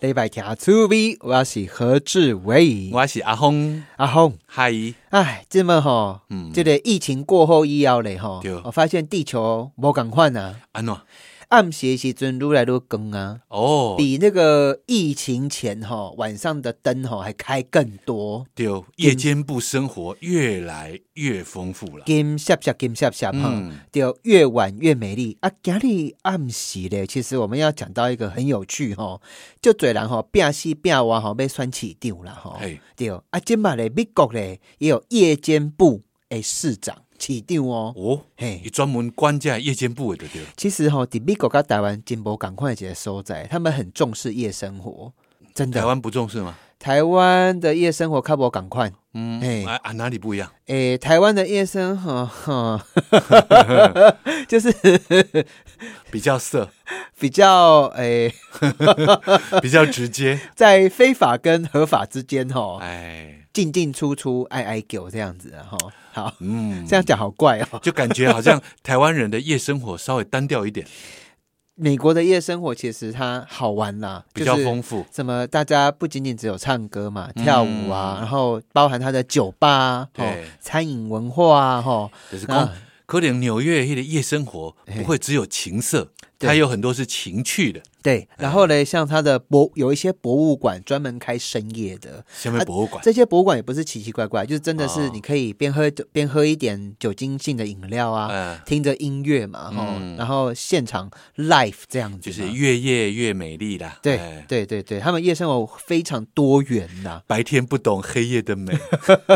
礼拜听趣味，我是何志伟，我是阿峰，阿峰，嗨，哎，这么吼，嗯，这个疫情过后以后嘞吼，我发现地球无共款啊，安怎？暗时的时阵愈来愈光啊，哦，比那个疫情前吼晚上的灯吼还开更多，对，夜间部生活越来越丰富了。金闪闪金闪闪哈，嗯，就越晚越美丽。啊！今日暗时咧，其实我们要讲到一个很有趣哦，就嘴人吼变西变歪吼被选市长啦吼，嘿，对啊，今嘛咧美国咧也有夜间部诶市长市长哦，哦，嘿伊。专门管这夜间部的对了。其实吼，伫美国跟台湾真无赶快一个所在，他们很重视夜生活，真的。台湾不重视吗？台湾的夜生活较无赶快，嗯，嘿啊啊，哪里不一样？诶，台湾的夜生活哈，就是 比较色，比较诶，比较直接。在非法跟合法之间吼，哎，进进出出，爱爱狗这样子啊吼。好，嗯，这样讲好怪哦。就感觉好像台湾人的夜生活稍微单调一点，美国的夜生活其实它好玩啦，比较就是丰富。什么？大家不仅仅只有唱歌嘛、嗯跳舞啊，然后包含它的酒吧对餐饮文化啊，哈，就是讲啊，可能纽约的夜生活不会只有情色，对它有很多是情趣的。对。然后呢，像它的博有一些博物馆专门开深夜的，下面博物馆，这些博物馆也不是奇奇怪怪，就是真的是哦。你可以边喝边喝一点酒精性的饮料啊，嗯，听着音乐嘛，然后现场 live 这样子，就是越夜越美丽啦。对哎。对对对，他们夜生活非常多元呐、白天不懂黑夜的美。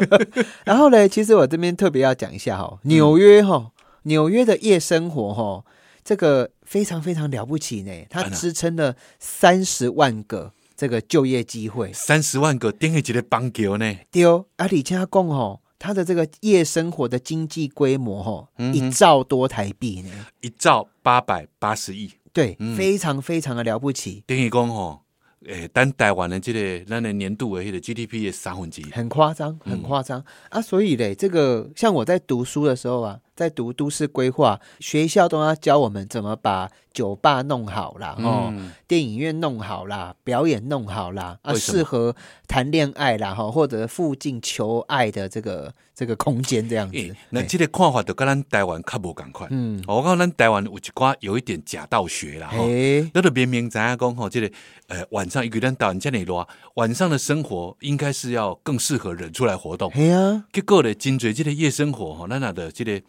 然后呢，其实我这边特别要讲一下哈，嗯。纽约哈，纽约的夜生活哈，这个非常非常了不起呢，它支撑了三十万个这个就业机会。三十万个点起一个棒球呢，丢阿里加贡吼，它的这个夜生活的经济规模吼，嗯一兆多台币呢，一兆八百八十亿，对，嗯。非常非常的了不起，等于讲吼，诶，咱台湾的这个咱的年度的迄个 GDP 的三分之一。很夸张，嗯很夸张、啊！所以嘞，这个像我在读书的时候啊，在读都市规划，学校都要教我们怎么把酒吧弄好啦，哦，嗯，电影院弄好啦，表演弄好啦，啊，为什么适合谈恋爱啦，哈，或者附近求爱的这个这个空间这样子。诶，那这个看法就跟咱台湾较无共款。嗯，我讲咱台湾有一寡有一点假道学啦，吼。诶，咱就明明知影讲吼，这个呃晚上，一个咱台湾这么热，晚上的生活应该是要更适合人出来活动。嘿啊，结果呢，真侪这个夜生活吼，咱那的这个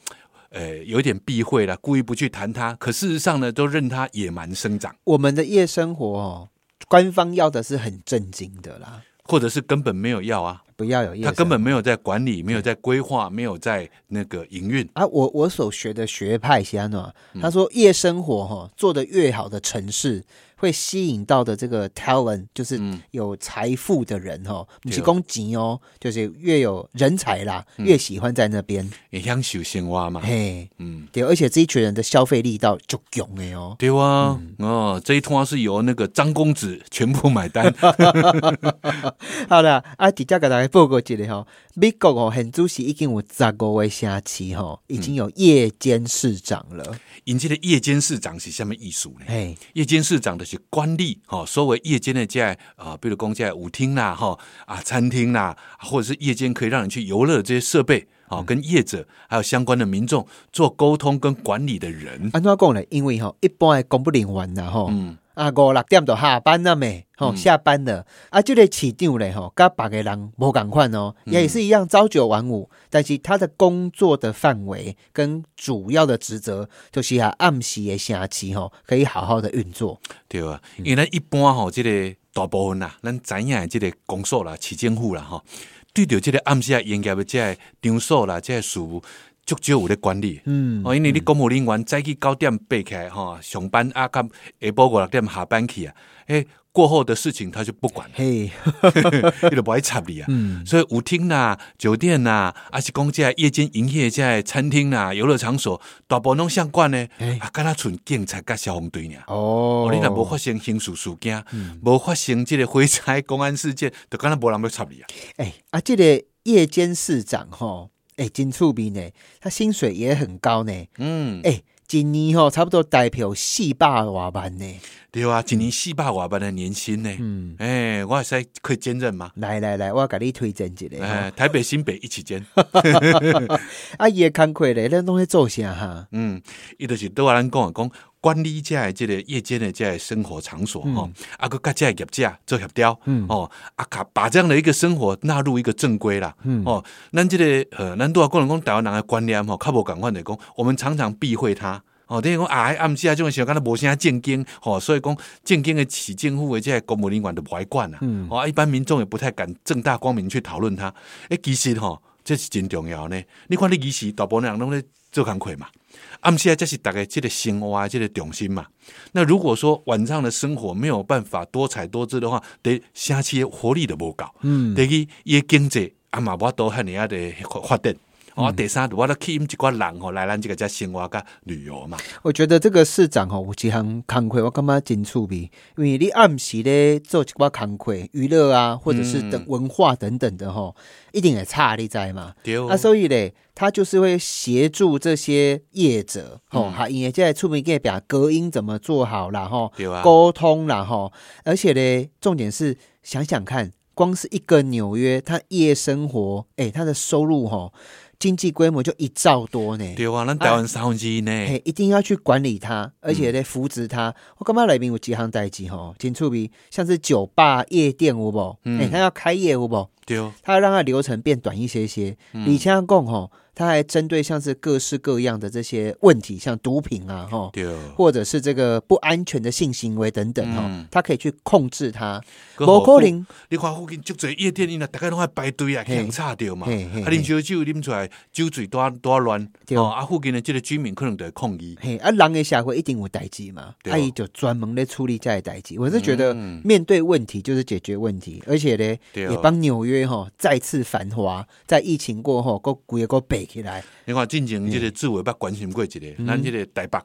呃有一点避讳了，故意不去谈它，可事实上呢，都任它野蛮生长，我们的夜生活哦，官方要的是很正经的啦，或者是根本没有要啊，不要有夜他生根本没有在管理，没有在规划，没有在那个营运。啊，我我所学的学派是安怎？嗯他说夜生活哈、做的越好的城市，会吸引到的这个 talent，就是嗯。有财富的人哈，不是对供钱哦，就是越有人才啦，嗯。越喜欢在那边。也享受生活嘛，嘿，嗯，对，而且这一群人的消费力道就强的哦。对啊，嗯。哦，这一趟是由那个张公子全部买单，好啦，啊，直接给大家报告一下哈，美国哦，很主席已经有十五位城市哈，已经有夜间市长了。引进的夜间市长是什么艺术呢？嘿，夜间市长的是官吏，哈、所谓夜间的在啊，比如讲在舞厅啦，哈啊餐厅啦，或者是夜间可以让你去游乐的这些设备，啊、跟业者还有相关的民众做沟通跟管理的人，安怎讲呢？因为哈，一般的公不灵完啦吼。嗯，啊，五六点就下班了没？吼、嗯下班了。啊，这个市长嘞，吼，跟别个人无共款哦，嗯也是一样朝九晚五，但是他的工作的范围跟主要的职责，就是啊暗时的城市吼，可以好好的运作。对啊，因为咱一般吼、这个大部分啦，咱知影的这个公所啦、市政府啦，吼、对着这个暗时啊营业的这个场所啦、这个事务，足少有咧管理。嗯，哦，因为你公务人员早起九点爬起来吼，上班啊，到下晡五六点下班去啊，诶，过后的事情他就不管，嘿，伊就不爱插你啊。嗯，所以舞厅啦、酒店啦，还是讲这夜间营业这餐厅啦、游乐场所，大部分拢相关呢嘿。啊，敢若剩警察甲消防队呢。哦哦，你若无发生刑事事件，无、发生这个火灾公安事件，就敢若无人要插你啊。哎、啊，这个夜间市长吼，哎、真出名呢，他薪水也很高呢。嗯，哎、一年吼差不多代表四百多万呢。对啊，一年四百外万的年薪呢。嗯，哎，我还是可以兼任吗？来来来，我给你推荐一个。哎，台北、新北一起兼。啊，伊的工课咧，咱拢在做啥哈？嗯，伊就是对我咱讲啊，讲管理这的这个夜间的这个生活场所嗯吼，啊个甲这个业者做协调，嗯哦，啊卡把这样的一个生活纳入一个正规啦，嗯哦，咱这个呃，咱都要讲讲台湾人的观念吼，较无共款的讲，我们常常避讳它。哦，等于讲啊，暗时啊，种时候敢若无啥正经，吼、所以讲正经的市政府的这公务人员都不爱管啊，嗯哦，啊一般民众也不太敢正大光明去讨论它。诶，其实吼、这是真重要呢。你看你其实大部分人拢咧做工课嘛，暗时啊，这是大家这个生活啊，这个重心嘛。那如果说晚上的生活没有办法多彩多姿的话，得城市的活力都无够。嗯第一，伊的经济啊嘛无多遐尼啊的发展。嗯。哦，第三，我都吸引一寡人吼来咱这个遮生活甲旅游嘛。我觉得这个市长吼有一项工课，我感觉真趣味，因为你暗时咧做一寡工课，娱乐啊，或者是等文化等等的吼，一定会差，你知嘛？对，啊，所以咧，他就是会协助这些业者，吼、嗯。哈，因为在出名给表隔音怎么做好啦，吼，对啊，沟通啦，吼，而且咧，重点是想想看，光是一个纽约，它夜生活，诶、它的收入吼，经济规模就一兆多呢。对啊，咱台湾三分之一呢。嘿，一定要去管理它，而且得扶植它。我感觉内面有几行代志吼，真趣味，像是酒吧、夜店有无？嗯哎、他要开业有无？对，他要让它流程变短一些些。嗯李强讲吼，他还针对像是各式各样的这些问题，像毒品啊，哈，对。或者是这个不安全的性行为等等哈嗯，他可以去控制它。还无可能，你看附近足侪夜店，因若大家拢爱排队啊，嘿强吵着嘛。啊，啉烧酒啉出来，酒醉多多乱。对哦，啊，附近的这个居民可能就会抗议。嘿，啊，人的社会一定有代志嘛，啊，伊就专门在处理这些代志。我是觉得嗯面对问题就是解决问题，而且呢，也帮纽约哈再次繁华，在疫情过后，够规个背起来你看，进前即个志伟捌关心过一个，咱即个台北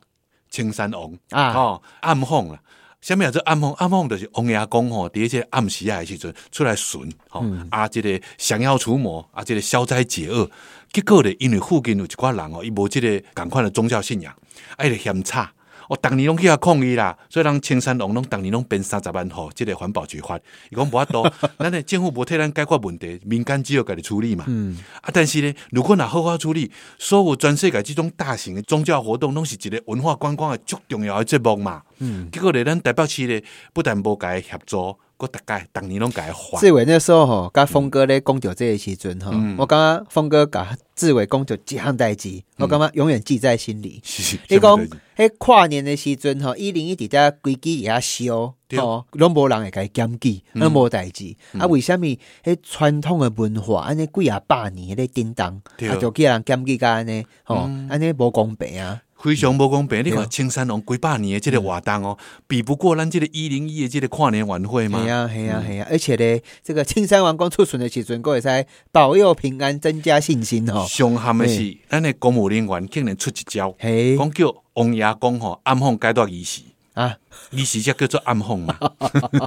青山王嗯啊。哦，暗访啦。啥物啊？这暗访，暗访就是王爷公吼，伫这个暗时啊的时阵出来巡，吼、嗯啊，即个降妖除魔，啊，即个消灾解厄。结果咧，因为附近有一寡人哦，伊无即个共款的宗教信仰，啊，伊就嫌差。哦，逐年拢去遐抗议啦，所以人青山龙拢逐年拢编三十万户，即、个环保局发，伊讲无法度，咱诶政府无替咱解决问题，民间只有家己处理嘛。嗯，啊，但是呢，如果若好好处理，所有全世界即种大型诶宗教活动，拢是一个文化观光诶足重要诶节目嘛。嗯，结果咧，咱台北市咧，不但无甲伊协助，佮大概逐年拢甲伊还。志伟那时候吼，甲峰哥咧讲到这个时阵吼，嗯我感觉峰哥甲志伟讲到几项代志，我感觉永远记在心里。是你讲迄跨年的时阵吼，一零一伫遮规矩也烧，吼，拢无人会甲伊检举，嗯那无代志。啊，为什物迄传统的文化安尼几啊百年咧叮当，对啊，就叫人检举甲安尼，吼嗯，安尼无公平啊。非常无公平。你对看青山龙几百年的这个活动哦，比不过咱这个一零一的这个跨年晚会嘛系？啊，系啊，系啊，而且咧，这个青山王公出巡的时阵，佫会使保佑平安，增加信心哦。上憾的是，咱的公务人员竟然出一招，嘿讲叫王爷公吼暗访阶段仪式，啊，你是叫叫做暗访嘛。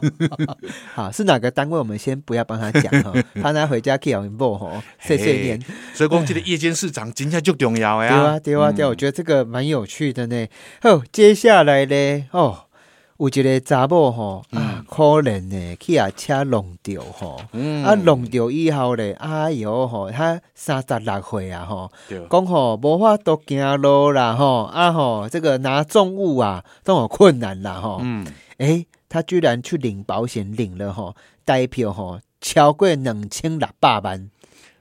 好，是哪个单位？我们先不要帮他讲哈，怕他回家去咬某吼碎碎念。所以讲，这个夜间市场真正就重要的对啊，对啊，对啊，我觉得这个蛮有趣的呢。哦，接下来呢，哦，有一个查某吼啊，可怜呢，去啊车弄掉吼，嗯啊弄掉以后咧，哎哟吼，他三十六岁啊吼，对讲吼无法度行路啦吼，啊吼，这个拿重物啊都有困难啦吼。嗯，诶，他居然去领保险，领了吼，代票吼超过两千六百万。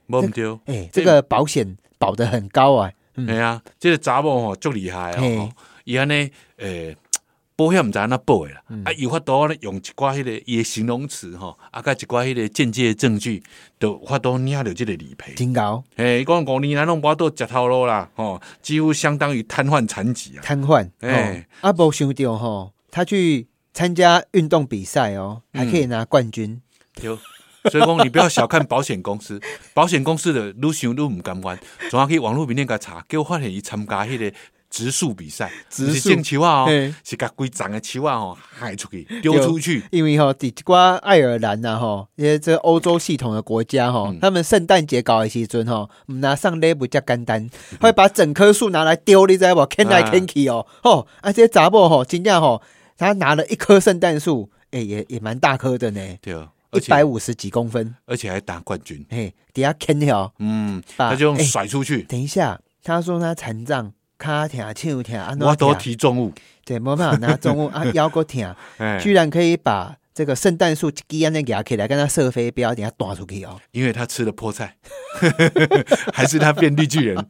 无毋对。诶，这个保险保得很高啊。嗯系啊，这个查某吼足厉害啊！伊安尼诶，保险毋知安怎保诶啦，嗯啊，有法度咧用一寡迄个伊诶形容词吼，啊，甲一寡迄个间接证据，都法度领着即个理赔。真高，诶，伊讲五年来拢无法度食头路啦，吼，几乎相当于瘫痪残疾啊。瘫痪。哎哦，啊，无想到吼，他去参加运动比赛哦，还可以拿冠军。对，所以讲你不要小看保险公司，保险公司的愈想愈毋甘愿，总要去网络面顶甲查，结果发现伊参加迄个植树比赛，植树种球啊哦，是甲规长的球啊哦害出去，丢出去。因为吼，伫寡爱尔兰呐吼，因为这欧洲系统的国家吼，嗯他们圣诞节搞的时阵吼，唔拿上礼物较简单，会把整棵树拿来丢，你知无？捡来捡去哦，吼，啊，这些杂某吼，真正吼，他拿了一棵圣诞树，诶、也也蛮大棵的呢，对哦，一百五十几公分，而且还打冠军。嘿，底下啃条。嗯，把他就用哎甩出去，等一下，他说他残障，卡疼、手疼，啊，我都提重物。对，没办法拿重物啊，腰骨疼，哎，居然可以把这个圣诞树一安那压起来，跟他射飞镖，等下打出去哦。因为他吃了菠菜，还是他变绿巨人？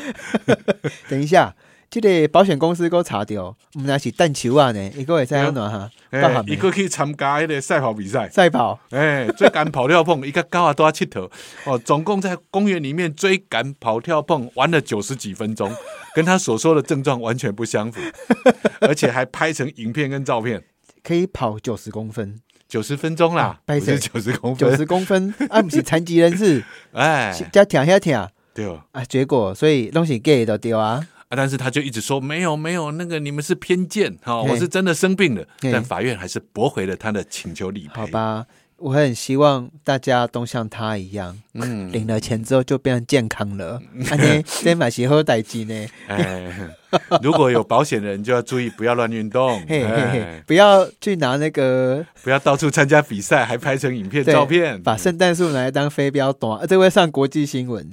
等一下，这个保险公司给我查掉，唔那是弹球啊呢，一个会使安怎哈？包哎含，一个去参加那个赛跑比赛。赛跑，哎，追赶跑跳碰，一个高啊都要七头哦，总共在公园里面追赶跑跳碰玩了九十几分钟，跟他所说的症状完全不相符，而且还拍成影片跟照片，可以跑九十公分，九十分钟啦，不是九十公分。九，十公分，啊，不是残疾人士，哎，加跳下跳对哦。啊，结果所以东西 gay 的丢啊，啊，但是他就一直说没有没有，那个你们是偏见哈、哦，我是真的生病了，但法院还是驳回了他的请求理赔。好，吧，我很希望大家都像他一样，嗯，领了钱之后就变成健康了，安尼这嘛是好代金呢。哎，如果有保险的人就要注意，不要乱运动，嘿嘿嘿哎，不要去拿那个不要到处参加比赛，还拍成影片、照片，把圣诞树拿来当飞镖弹，啊这会上国际新闻。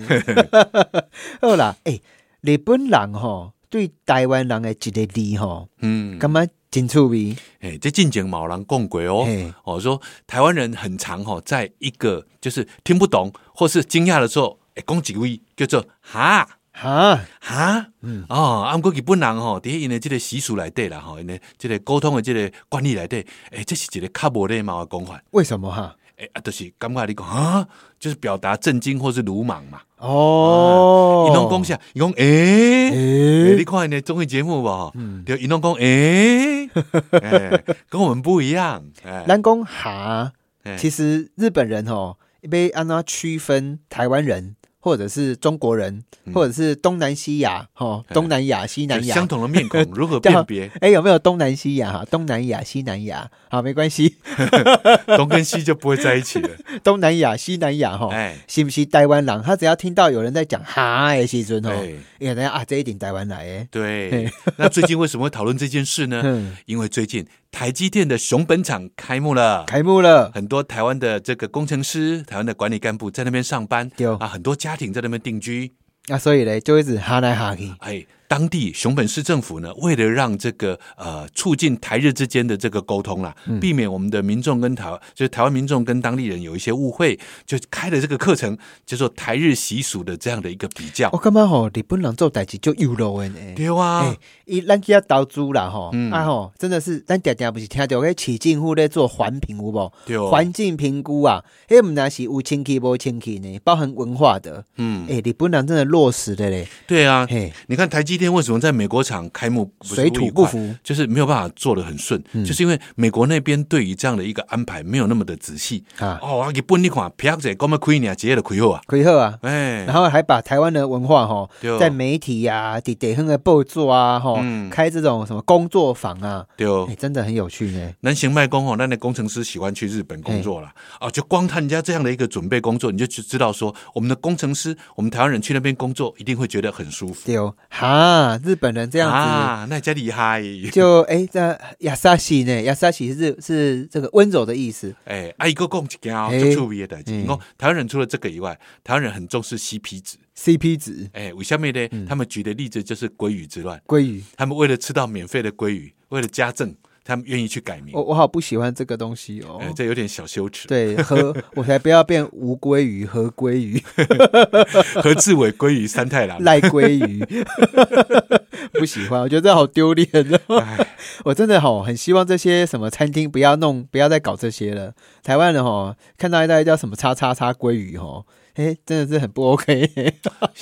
好啦，诶、日本人吼对台湾人的一个字吼，嗯，感觉真趣味。哎，这进前毛人共轨哦嘿，哦，说台湾人很常哦，在一个就是听不懂或是惊讶的时候，哎，讲几位叫做哈。哈，哈，嗯哦，啊，毋过日本人吼，伫因的即个习俗内底啦，吼，因的即个沟通的即个惯例内底，诶，这是一个较无礼貌的讲法，为什么哈？诶，啊，就是感觉你讲啊，就是表达震惊或是鲁莽嘛。哦，伊拢讲啥？伊讲诶，你看因的综艺节目无？嗯就，伊拢讲诶，诶，跟我们不一样，诶，咱讲哈，诶其实日本人吼被按照区分台湾人。或者是中国人，或者是东南西亚，吼，哎东南亚、西南亚，相同的面孔如何 辨别？哎、有没有东南西亚哈？东南亚、西南亚，好，没关系。东跟西就不会在一起了。东南亚、西南亚哈，哎，是不是台湾人？他只要听到有人在讲哈的时阵哦，对也等下啊，这一点台湾来诶。对。那最近为什么会讨论这件事呢？嗯，因为最近台积电的熊本厂开幕了，开幕了，很多台湾的这个工程师、台湾的管理干部在那边上班，有啊，很多家庭在那边定居。啊，所以嘞，就一直哈来哈去。哎，当地熊本市政府呢，为了让这个呃促进台日之间的这个沟通啦，嗯。避免我们的民众跟台就是台湾民众跟当地人有一些误会，就开了这个课程，叫做台日习俗的这样的一个比较。我。感觉吼，日本人做代志就优柔的呢。对啊。哎，，伊咱去要投资啦吼，嗯。啊吼，真的是咱常常不是听到迄市政府咧做环评有无？对哦，环境评估啊，迄毋那是有清气无清气呢，包含文化的。嗯，哎，日本人真的落实的嘞，对啊，嘿，你看台积电为什么在美国厂开幕水土不服。就是没有办法做的很顺，嗯就是因为美国那边对于这样的一个安排没有那么的仔细。啊，哦，啊，日本你看，啪者讲要开呢，直接就开好啊，可以好啊。哎，然后还把台湾的文化哈，在媒体呀、地地方的报作啊，哈、嗯开这种什么工作坊啊，对哎、，真的很有趣呢。南行卖工哦，那那工程师喜欢去日本工作啦。哦，就光看人家这样的一个准备工作，你就知道说，我们的工程师，我们台湾人去那边工作，一定会觉得很舒服。对哦，哈，日本人这样子。啊，那真厉害。就哎，这亚萨西呢？亚萨西是是这个温柔的意思。哎，阿，一个讲一件哦，嘿就趣味的代志。嗯你讲台湾人除了这个以外，台湾人很重视 CP 值。CP 值哎，我下面呢？嗯他们举的例子就是鲑鱼之乱。鲑鱼，他们为了吃到免费的鲑鱼，为了家政，他们愿意去改名。我我好不喜欢这个东西哦。哎，这有点小羞耻。对，和我才不要变无鲑鱼和鲑鱼、何志伟鲑鱼三太郎。赖鲑鱼，不喜欢，我觉得这好丢脸哦。哎，我真的好很希望这些什么餐厅不要弄，不要再搞这些了。台湾人吼看到一袋叫什么叉叉叉鲑鱼吼，哎，真的是很不 OK。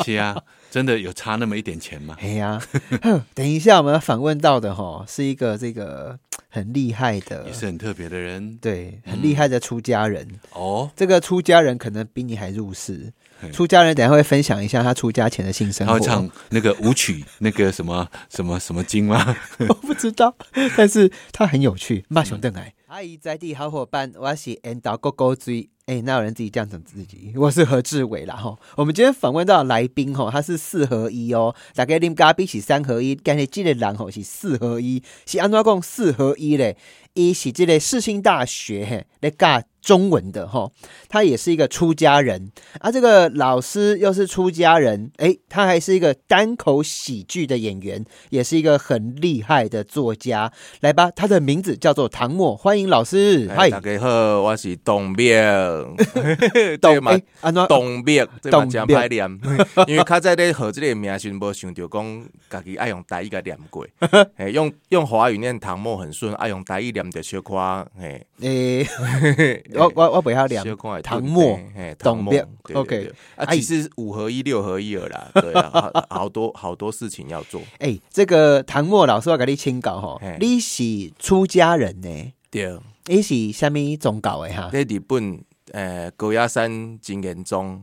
是啊，真的有差那么一点钱吗？哎呀，哼等一下我们要访问到的哈，是一个这个很厉害的也，是很特别的人对，很厉害的出家人。哦。这个出家人可能比你还入世。出家人等下会分享一下他出家前的性生活。他会唱那个舞曲，那个什么什么什么经吗？我不知道，但是他很有趣。骂熊邓来，阿姨在地好伙伴，我是 N 导勾勾追。哎，那有人自己这样讲自己？我是何志伟啦吼。我们今天访问到来宾吼，他是四合一哦。大家啉咖啡是三合一，但是这个人吼是四合一，是安怎讲四合一嘞？伊是这个世新大学嘿来教中文的哈，他也是一个出家人。啊。这个老师又是出家人，哎，他还是一个单口喜剧的演员，也是一个很厉害的作家。来吧，他的名字叫做唐默，欢迎老师。哎大家好，我是董灭，懂嘛？哎，安怎？董灭，这嘛？真董灭歹念，因为他在咧学这个名时，无想着讲家己爱用台语个念过，哎，用用华语念唐默很顺，爱用台语念着小可嘿，诶，我我我不要聊小可会唐末顿嘿，董唐末灭对对 OK 啊，哎其实五合一、六合一了啦，对啊，好好多好多事情要做，哎，这个唐末老师要给你请教吼嘿，你是出家人呢？对。你是什么宗教的哈？在日本，诶，高野山真严宗，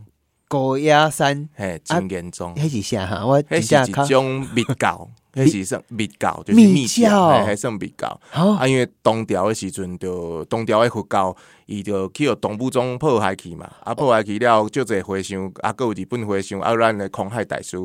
高野山，嘿，真严重。迄是啥哈？我真迄是一正较种密教，迄是算密教，就是密密教教，嘿，迄算密教。好啊，因为东调的时阵，就东调的佛教，伊就去互东部中破坏去嘛。啊，破坏去了，就侪和尚，啊，搁有日本和尚，啊，咱的空海大师，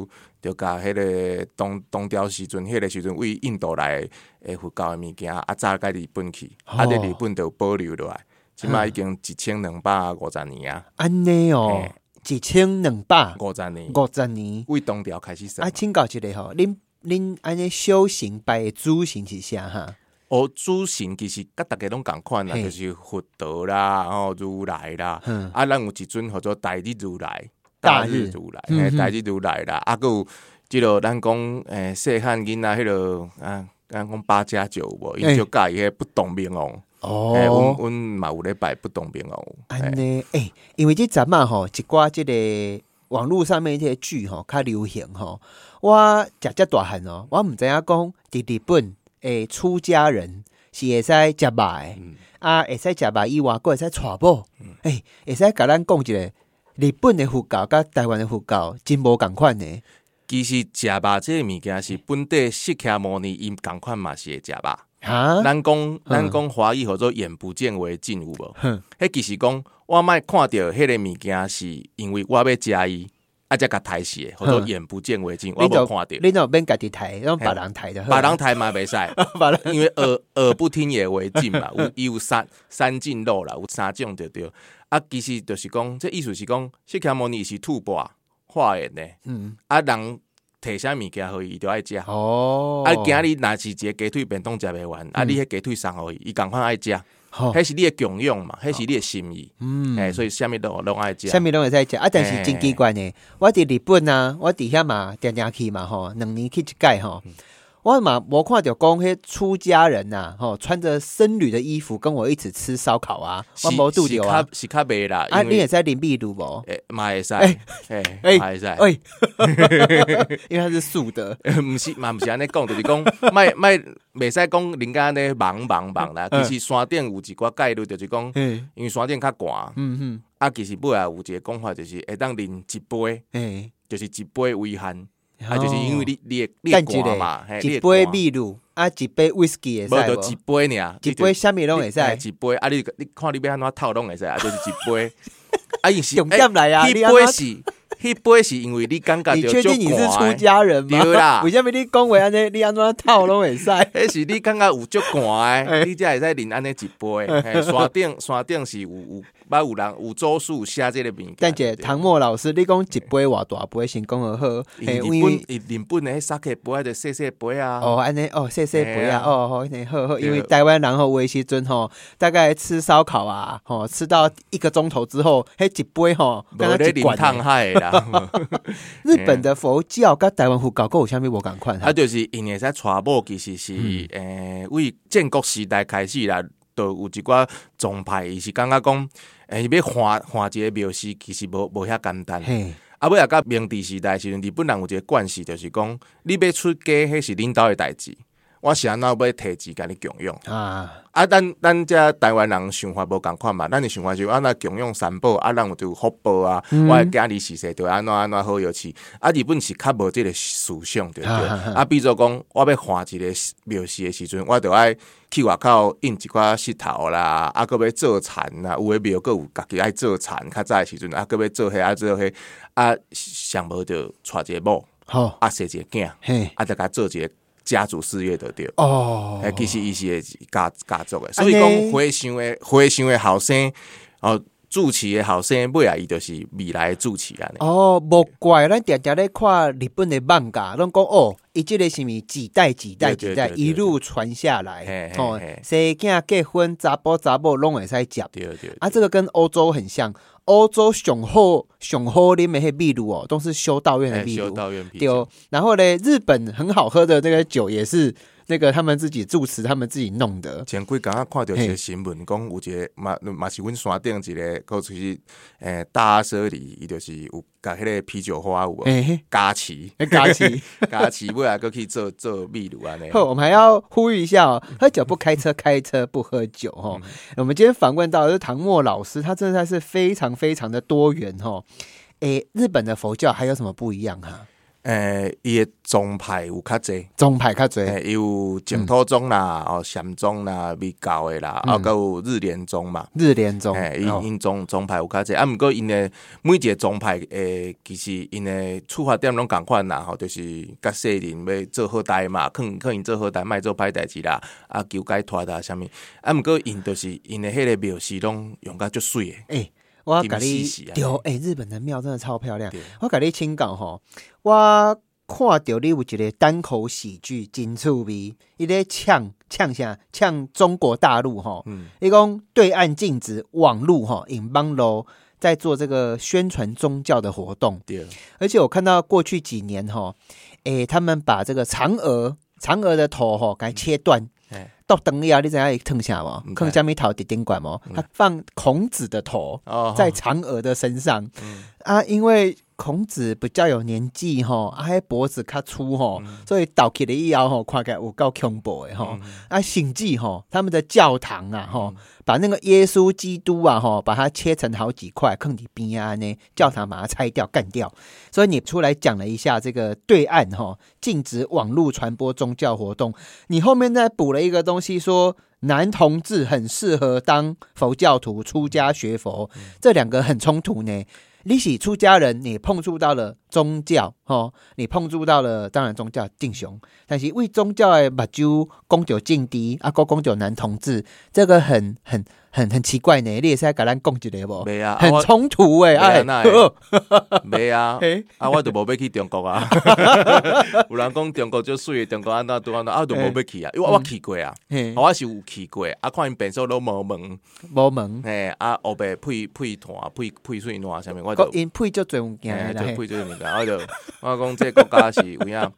就甲迄个东东调时阵，迄、个时阵为印度来诶佛教的物件，啊，早甲日本去，啊，伫日本就保留落来。即摆已经一千两百五十年啊，安尼哦嘿，一千两百五十年，五十年。为东调开始算啊，。请教一个吼，恁恁安尼修行拜的主神是啥哈？哦，主神其实甲逐个拢共款啦，嘿。就是佛陀啦，吼如来啦，嗯啊，咱有一尊叫做大日如来，大日。如来，大日如来啦，啊，还有即落咱讲诶，细汉囡仔迄落啊，咱讲八加九有无，嘿。因就教伊迄不动明王，诶，阮哦，阮嘛有咧拜不动明王，嘿。安尼诶，因为即阵嘛吼，一寡即个网络上面一些剧吼较流行吼，我食遮大汉哦，我毋知影讲伫日本诶出家人是会使食肉诶。嗯啊，会使食肉以外，佫会使娶某。诶、会使甲咱讲一个日本的佛教甲台湾的佛教真无共款呢。其实食肉即个物件是本地释迦牟尼因共款嘛是会食肉。哈，咱讲咱讲华语叫做眼不见为净有无？哼，迄其实讲我莫看到迄个物件，是因为我要食伊，啊，才甲抬死的，或者哼眼不见为净，我无看到。你就免家己抬，让别人抬的。别人抬嘛袂使，别人。因为耳耳不听也为净嘛，有伊有三三进路啦，有三种对对。啊，其实就是讲，这意思是讲，释迦牟尼是吐蕃化缘的，嗯，啊，人摕啥物件互伊，伊就爱食。哦，啊，今日若是一个鸡腿便当食袂完，啊，你迄鸡腿送互伊，伊共款爱食，好，迄是你的供养嘛，迄是你的心意，嗯。哎，所以啥物都拢爱食。啥物拢会使食。啊，但是真奇怪呢。我伫日本啊，我伫遐嘛定定去嘛吼，两年去一届吼。我嘛无看到讲迄出家人呐、吼穿着僧侣的衣服跟我一起吃烧烤啊，我无拄着啊是较。袂啦，啊，因为你也在林秘鲁无？诶嘛会使，哎诶哎嘛会使，诶，因为它是素的。毋是嘛毋是安尼讲，就是讲 莫莫袂使讲人家安尼忙忙忙啦。嗯其实山顶有一寡概率，就是讲，嗯因为山顶较寒，嗯嗯啊，其实尾啊有一个讲法，就是会当啉一杯，嗯，诶，就是一杯微寒，啊，就是因为你你的你干嘛，嘿个一杯秘鲁啊，一杯无就一会使无？杯尔，一杯虾米拢会使？嘿一杯啊，你你看你要安怎套拢会使啊，就是一杯，啊，伊是重点来啊！迄你安怎杯是迄杯是因为你感觉你确定你是出家？人吗？对啦 为什么你讲话安尼？你安怎套拢会使？迄是你感觉有足寒嘿的，你才会使啉安尼一杯。山顶山顶是有有捌有人有组数写即个物件。但姐对唐默老师，你讲一杯偌大杯先讲而好，嘿，因为本日日本的迄 sake 杯就细细杯啊。哦，安尼哦，谢谢不要嘿啊哦，好，那好好，因为台湾人吼维时阵吼，大概吃烧烤啊，吼吃到一个钟头之后，迄一杯吼，无刚刚一罐。烫海的啦，日本的佛教跟台湾佛教各有啥物无共款？啊，就是因会使传播，其实是嗯诶，为建国时代开始啦，都有一寡宗派，伊是感觉讲，诶，要换换一个庙师，其实无无遐简单。嘿，啊，尾啊，到明治时代时阵，日本人有一个惯势，就是讲你要出家，迄是恁兜的代志，我是安怎要摕钱甲你共用。啊，啊，咱咱遮台湾人想法无共款嘛，咱的想法就安那共用三宝，啊，咱有就有福报啊，我的家己是谁对安怎安怎好有气。啊，日本是较无即个思想对不对？啊，比如讲，我要换一个庙事的时阵，我着爱去外口印一寡石头啦，啊，搁要做田啦，有诶庙搁有家己爱做田，较早的时阵啊，搁要做迄啊做迄啊，上无着带一个某，好，啊，生一个囝，嘿，啊，着甲做一个家族事业的对。哦诶，，其实伊是会家家族诶，所以讲回想诶回想诶后生哦，主持的后生尾啊，伊就是未来的主持安尼。哦，无怪咱常常咧看日本的漫画，拢讲哦，伊即个是物几代几代几代一路传下来，哦嘿嘿，生囝结婚，查甫查某拢会使接。对对啊，这个跟欧洲很像，欧洲雄厚雄厚啉的迄秘鲁哦，都是修道院的秘鲁。道院啤对然后呢，日本很好喝的这个酒也是那个他们自己住持他们自己弄的。前几刚刚看到一个新闻，讲有一个嘛嘛是阮山顶一个，个就是诶大舍里，伊就是有甲迄个啤酒花有无加持，很尬气。加持 未来，搁去做做秘鲁安尼。后我们还要呼吁一下哦，喝酒不开车，开车不喝酒哦。我们今天访问到的是唐默老师，他真的是非常非常的多元哦。诶，日本的佛教还有什么不一样啊？诶，伊诶宗派有较侪。宗派较侪，伊，有净土宗啦，哦，禅宗啦，密教诶啦，啊，搁有日莲宗嘛。日莲宗，诶，因哦。因宗宗派有较侪，啊，毋过因诶每一个宗派诶，其实因诶出发点拢共款啦，吼，就是甲世人要做好代嘛，肯肯因做好代，莫做歹代志啦，啊，求解脱啦，啥物，啊，毋过因就是因诶迄个庙是拢用甲足水诶，诶，我要甲你对，诶，日本的庙真的超漂亮。我甲你请教吼，我看到你有一个单口喜剧真趣味，伊咧呛呛啥？呛中国大陆吼。嗯，伊讲对岸禁止网路哈，引帮楼在做这个宣传宗教的活动，对，而且我看到过去几年哈，诶，他们把这个嫦娥嫦娥的头哈给它切断。哎，你知影伊腾下无？嗯坑下面头伫顶管无？他放孔子的头哦，在嫦娥的身上嗯啊，因为孔子比较有年纪吼，啊，迄脖子较粗吼，所以倒起来以后吼，看起来有够恐怖的吼。嗯啊，醒记吼，他们的教堂啊吼，把那个耶稣基督啊吼，把它切成好几块，坑底边啊呢，教堂把它拆掉干掉。所以你出来讲了一下这个对岸哈，禁止网络传播宗教活动，你后面再补了一个东西说。男同志很适合当佛教徒出家学佛，这两个很冲突呢。你是出家人，你碰触到了宗教，哦，你碰触到了当然宗教敬雄，但是为宗教的目睭讲究敬敌，啊，哥讲究男同志，这个很很很很奇怪呢。你也是在甲咱讲一个无？袂啊，啊很冲突哎，哎，袂啊啊我就无要去中国啊。有人讲中国足水的，中国安怎拄安怎，啊，我就无要去啊，因为我去过啊，嘿我是有去过，啊，看因变数拢无门，无门，嘿，啊，后壁配配团配配水烂啥物，我就国因配就最物件就配这个物件，我就我讲这个国家是有影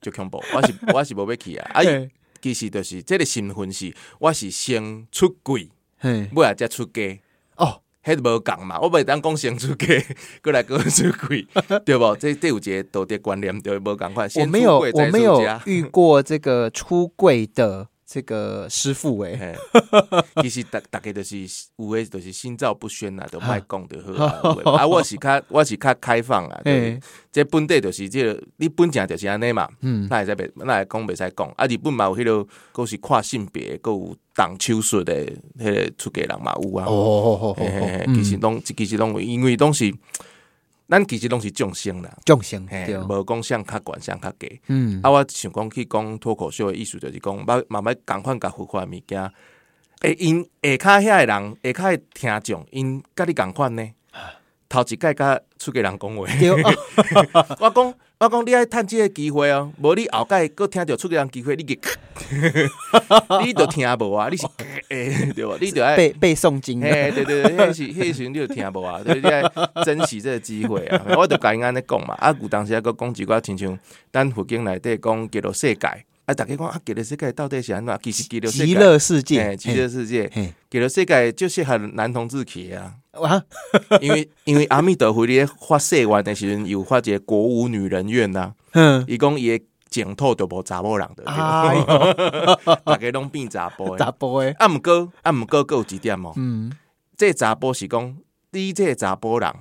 就恐怖，我是我是无要去啊，啊，嘿其实就是这个身份是，我是先出柜，嘿尾啊才出家。哦，迄无共嘛，我袂当讲先出家，过来过出柜，对无？这这有一个道德观念，对无共款。我没有我没有遇过这个出柜的这个师傅诶，嘿 其实大大家就是有诶，就是心照不宣啦，就莫讲就好啊。啊，我是较我是较开放啊，就是嘿这本地就是这个，你本正就是安尼嘛，嗯，那会使袂，那会讲袂使讲。啊，日本嘛有迄落，佫是跨性别，佫有动手术的迄个出家人嘛有啊。哦其实拢其实拢有，因为拢是咱其实拢是众生啦，众生嘿对，，无讲啥较悬啥较低。嗯。啊，我想讲去讲脱口秀的意思，就是讲，捌慢慢共款甲佛法的物件，诶，因下骹遐诶人，下骹诶听众，因甲你共款呢。头一届甲出家人讲话，我讲我讲你爱趁即个机会哦，无你后盖佫听着出家人机会，你个，你着听无啊？你是诶 对无？你着爱背背诵经的，嘿，对对对，迄时迄时阵你就听无啊，对，你爱珍惜即个机会啊。我就甲因安尼讲嘛，啊，有当时啊，佫讲一寡亲像咱佛经内底讲极乐世界，啊，逐个讲啊，极乐世界到底是安怎？其实极乐世界，极乐世界，极乐世界嘿，极乐世界就适合男同志去的 因为因为阿弥陀佛咧发誓愿的时阵，有发一个国无女人院呐、嗯，伊讲伊的净土就无查某人的，哎，大家拢变查甫的。咋播诶？啊，毋过啊，毋过，佫有一点哦，嗯，这个查甫是讲，你这个查甫人，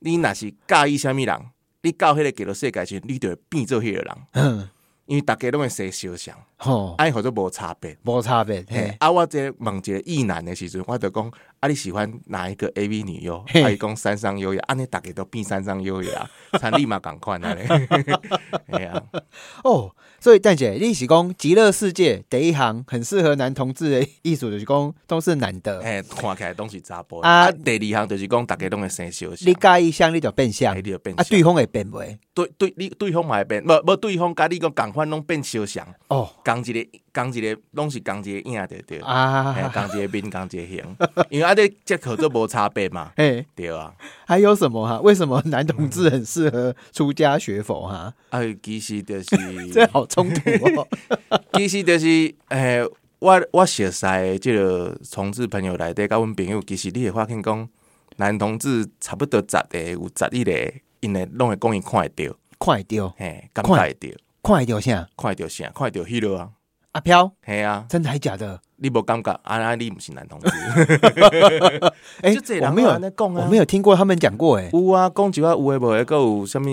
你若是介意虾物人，你到迄个极乐世界时，你就会变做迄个人，嗯，因为大家拢会生相像，吼，哎，或者无差别。无差别，嘿嘿，啊，我这问一个异男的时阵，我就讲，啊，你喜欢哪一个 A V 女优？嘿啊，伊讲山上优雅，安尼大家都变山上优雅，他立马共款啊咧。哎呀，哦，所以蛋姐，你是讲极乐世界第一行很适合男同志的艺术，就是讲都是男的，嘿，看起来拢是查甫。啊啊，第二行就是讲，大家拢会生相你，介意相你就变相哎，你就变啊，相对方会变袂？对对，你对方嘛会变，无无对方甲你讲共款拢变相像，哦共一个共一个拢是共一个影对对。嘿啊，共一个面，共一个形，因为啊，你这可做无差别嘛，嘿，对啊。还有什么哈？为什么男同志很适合出家学佛哈？啊，其实就是，这好冲突哦。其实就是，诶、我我熟识的即个同志朋友内底，甲阮朋友，其实你会发现讲，男同志差不多十个有十一个，因会拢会讲伊看会着，看会着，嘿，感觉会着，看会着啥？看会着啥，看会着迄落啊，阿飘，嘿啊，真的还假的？你无感觉，啊啊，你毋是男同志，哎就这人我没有安尼讲啊我没。有听过他们讲过哎。有啊，讲一啊有诶无诶，佫有啥物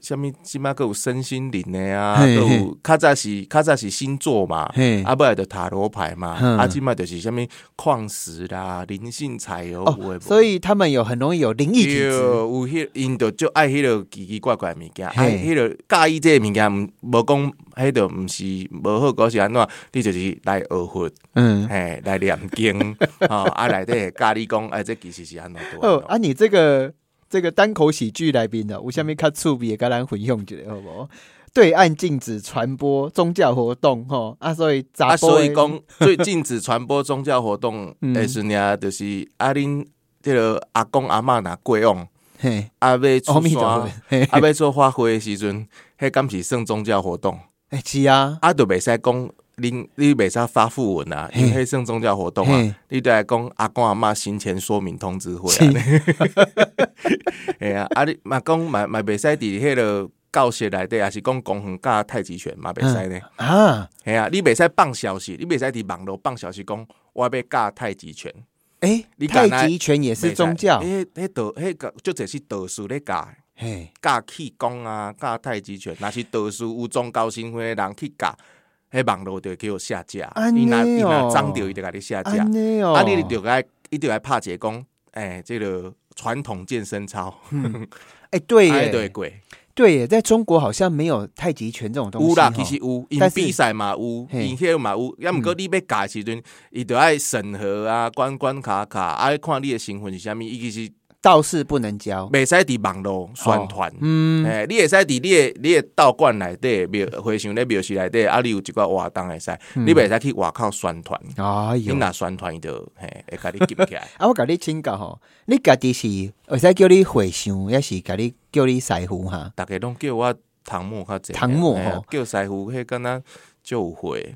啥物，即摆佫有身心灵诶啊，有较早是较早是星座嘛，嘿啊，尾来就塔罗牌嘛，嗯啊，即摆就是啥物矿石啦、灵性彩油有诶哦，所以他们有很容易有灵异体，质。有迄因就就爱迄个奇奇怪怪的物件，爱迄个介意这个物件，毋无讲迄个毋是无好，嗰是安怎？你就是来学佛，嗯，嘿，来念经，吼，啊，内底会教你讲，哎，这其实是安怎做哦，啊，你这个这个单口喜剧来宾呢，有下面较趣味的，跟咱分享一下好不好？对岸禁止传播宗教活动，吼啊，所以查啊，所以讲最禁止传播宗教活动 嗯。的时呢，就是啊，恁这个阿公阿嬷若过往，嘿，啊，要阿出弥陀佛山，，嘿，啊，要做花卉的时阵，迄敢是算宗教活动？哎，是啊，啊，都袂使讲恁你袂使发讣文啊，因为迄算宗教活动啊嘿，你都来讲阿公阿嬷行前说明通知会是啊，哎呀，啊你嘛讲嘛嘛袂使伫迄个教室内底，也是讲公园教太极拳嘛袂使呢。啊，系啊，你袂使放消息，你袂使伫网络放消息讲我要教太极拳，哎你，太极拳也是宗教，迄迄道迄个就只是道士咧教的，嘿，教气功啊，教太极拳，若是道士有宗教信仰的人去教，迄网络就会叫下架，伊若伊哦若脏掉伊就甲你下架，哦，啊，你就该伊就来拍一个讲，诶，这个传统健身操，哎，对安尼就会耶，过。对耶，在中国好像没有太极拳这种东西，有啦，其实有，因比赛嘛有，嘿。因迄个嘛有，要毋过你要教的时阵，伊就爱审核啊，关关卡卡，爱看你的身份是啥物，伊其实道士不能教，袂使伫网络宣传。嗯，诶，你会使伫你的你的道观内底庙会想咧庙室内底，啊，你有一寡活动会使，嗯你袂使去外口宣传。哎呦，你若宣传伊就嘿会甲你记起来。啊，我甲你请教吼，你家己是会使叫你会想，抑是甲你叫你师傅哈？逐个拢叫我唐末较济，唐末嘿啊吼叫师傅迄敢若就有会，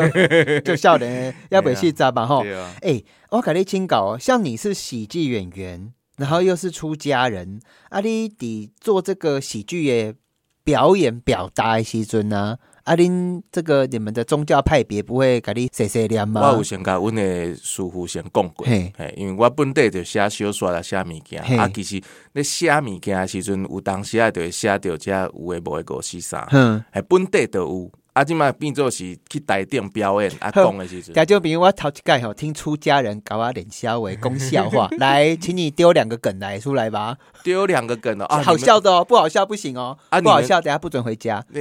就少年要袂细杂吧吼。对啊，哎、我甲你请教哦，像你是喜剧演员，然后又是出家人，啊，你伫做这个喜剧的表演表达的时阵呢，啊，恁这个你们的宗教派别不会甲你碎碎念吗？我有？先甲阮的师傅先讲过，嘿。嘿，因为我本地就写小说啦，写物件，嘿。啊，其实咧写物件的时阵，有当时啊，就会写到遮有诶无诶五四三，哼，嘿，本地就有，啊，即嘛变做是去台顶表演 啊，好讲的时阵，听众朋友，我头一届吼听出家人搞我脸笑话讲笑话，来，请你丢两个梗来出来吧，丢两个梗哦，啊，好笑的哦，不好笑不行哦，啊不好笑，等下不准回家。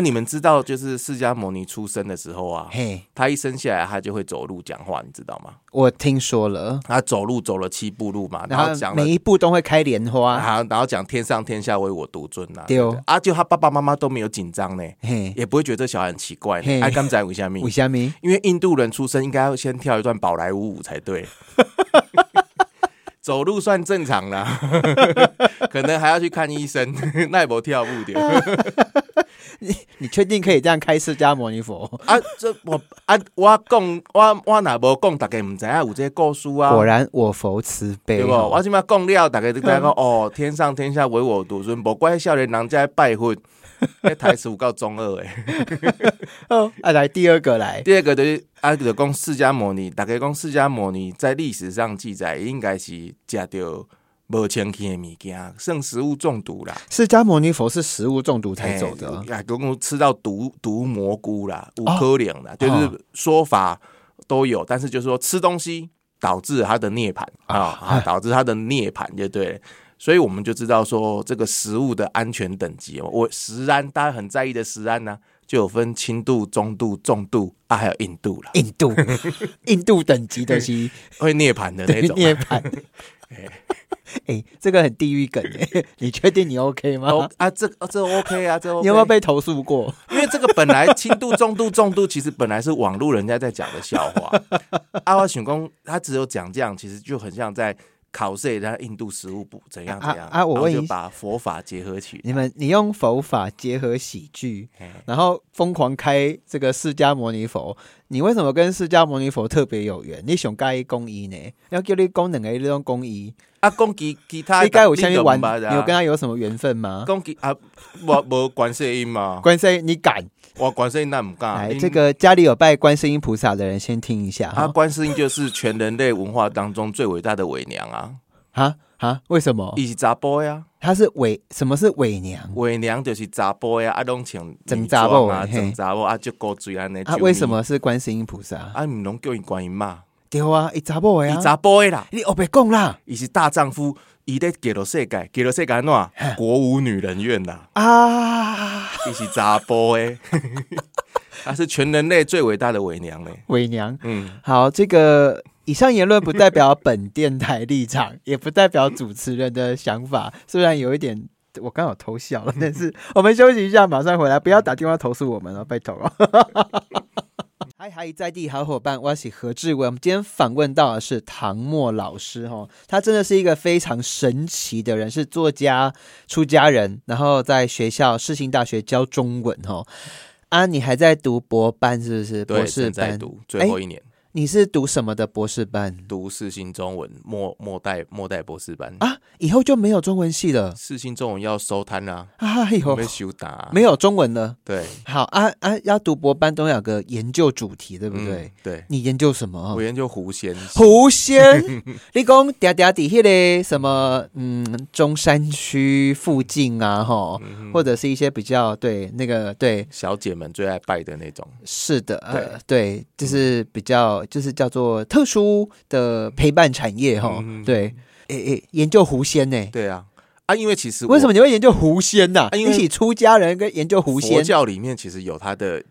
你们。啊，你们知道，就是释迦牟尼出生的时候啊，嘿，他一生下来他就会走路讲话，你知道吗？我听说了，他走路走了七步路嘛，然然后后讲每一步都会开莲花，然后然后讲天上天下唯我独尊呐、啊，对哦啊，就他爸爸妈妈都没有紧张呢，嘿，也不会觉得这小孩很奇怪嘿呢。哎，刚才为虾米为？虾米？因为印度人出生应该要先跳一段宝莱坞舞才对。走路算正常啦，可能还要去看医生，那也无跳舞的。你你确定可以这样开释迦牟尼佛？啊，这我啊，我讲我我若无讲，大家唔知啊有这个故事啊。果然我佛慈悲，对不？我即摆讲了，大家都大家讲哦，天上天下唯我独尊，无怪少年人在拜佛。那台词有够中二诶。哦，啊，来第二个来，第二个就是啊，就讲释迦牟尼，大概讲释迦牟尼在历史上记载，应该是食着无清气的物件，剩食物中毒啦。释迦牟尼佛是食物中毒才走的。哎，公公吃到毒毒蘑菇啦，五哦颗两啦，就是说法都有，但是就是说吃东西导致他的涅槃啊，啊导致他的涅槃就对了。所以我们就知道说这个食物的安全等级哦，我食安大家很在意的食安呢、就有分轻度、中度、重度啊，还有印度啦，印度，印度等级的是 会涅槃的那种啊。涅槃。哎，这个很地狱梗哎，你确定你 OK 吗？哦啊，这这 OK 啊，这 OK。你有没有被投诉过？因为这个本来轻度、中度、重度，其实本来是网络人家在讲的笑话。阿华选公他只有讲这样，其实就很像在考试也在印度食物补怎样怎样啊啊我问一然后就把佛法结合起来。你们，你用佛法结合喜剧，然后疯狂开这个释迦牟尼佛，你为什么跟释迦牟尼佛特别有缘？你想介意公益呢？要叫你讲两个那种公益，啊，公其其他你该我下面玩，你有跟他有什么缘分吗？公其啊，我无观世音嘛，观世音，你敢我观世音那唔敢。来？因这个家里有拜观世音菩萨的人，先听一下啊，哈。观世音就是全人类文化当中最伟大的伪娘啊，啊啊，为什么？伊是查甫呀。他是伪什么是伪娘？伪娘就是查甫呀，啊，拢穿女整查装啊，整查某啊，就高嘴安尼。啊，为什？么是观世音菩萨？啊，毋拢叫伊观音嘛？对啊，伊查某的伊啊，查甫的啦，你后别讲啦伊是大丈夫，伊咧给了世界，给了世界安怎？国无女人怨啦，啊！伊是查甫的，她是全人类最伟大的伪娘嘞。伪娘，嗯，好，这个以上言论不代表本电台立场，也不代表主持人的想法。虽然有一点，我刚好偷笑了，但是我们休息一下，马上回来，不要打电话投诉我们了，拜托哦。嗨嗨，在地好伙伴，我是何志伟。我们今天访问到的是唐默老师哈，他真的是一个非常神奇的人，是作家、出家人，然后在学校世新大学教中文哈。啊，你还在读博班是不是？对，博士在读最后一年，你是读什么的博士班读四新中文末末代末代博士班。啊？以后就没有中文系了四新中文要收摊啦，哎呦没，修打，没有中文了。对，好啊啊，要读博班都有个研究主题，对不对？嗯对，你研究什么我？研究狐仙，狐仙，你讲嗲嗲底下的什么？嗯，中山区附近啊，哈，嗯或者是一些比较对那个对，小姐们最爱拜的那种。是的，呃，对，就是比较就是叫做特殊的陪伴产业哈，嗯对，诶诶，研究狐仙呢？对啊，啊，因为其实为什么么你会研究狐仙呐、啊因为一起出家人跟研究狐仙佛仙，教里面其实有它的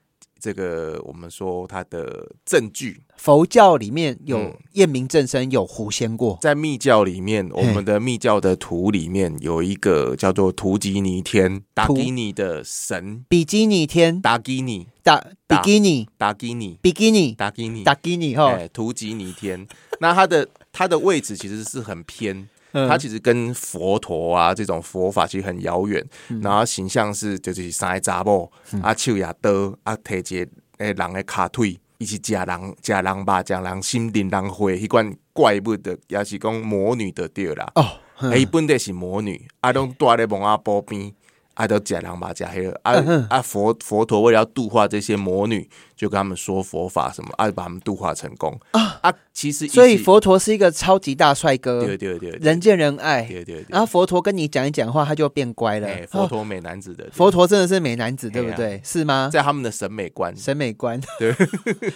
这个我们说它的证据，佛教里面有嗯。验明正身，有狐仙过。在密教里面，我们的密教的图里面有一个叫做图吉尼天达吉尼的神。比基尼天，达吉尼。达比基尼，达吉尼。比基尼，达吉尼达吉尼哈，哎，图吉尼天，那它的它的位置其实是很偏，嗯。它其实跟佛陀啊这种佛法其实很遥远，嗯。然后形象是就是三个查某，啊手也刀，啊摕一个诶人的骹腿，伊是食人食人肉，食人心灵人血迄款怪物的，也是讲魔女的对啦。哦，啊，伊本地是魔女，啊，拢住咧蒙阿波边，啊，都食人肉食迄个，啊啊佛佛陀为了要度化这些魔女，就跟他们说佛法什么，啊，把他们度化成功啊啊，其实所以佛陀是一个超级大帅哥对，对对对人见人爱。对对对，然后佛陀跟你讲一讲话，他就变乖了哎。佛哦陀美男子的佛陀真的是美男子，对不哎对？是吗？在他们的审美观，审美观。对，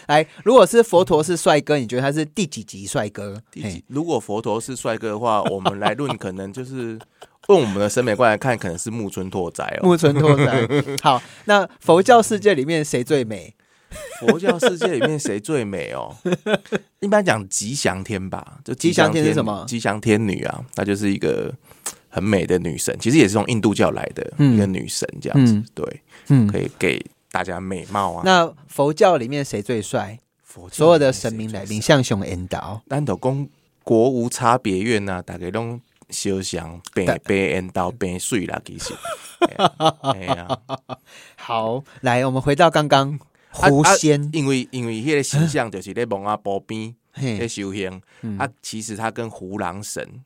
来，如果是佛陀是帅哥，你觉得他是第几级帅哥？第几？如果佛陀是帅哥的话，我们来论可能就是用我们的审美观来看，可能是木村拓哉哦。木村拓哉。好，那佛教世界里面谁最美？佛教世界里面谁最美哦？一般讲吉祥天吧，就吉祥天是什么吉祥天女啊，她就是一个很美的女神，其实也是从印度教来的嗯一个女神，这样子。嗯对，嗯，可以给大家美貌啊。那佛教里面谁最帅？所有的神明来，里面领向雄引导。咱都讲国无差别院呐、大概拢烧香变变烟到变水啦，其实。哎呀，好，来，我们回到刚刚狐啊仙，因为因为迄个形象就是咧蒙啊波边嘿。咧修行，嗯。啊，其实他跟胡狼神。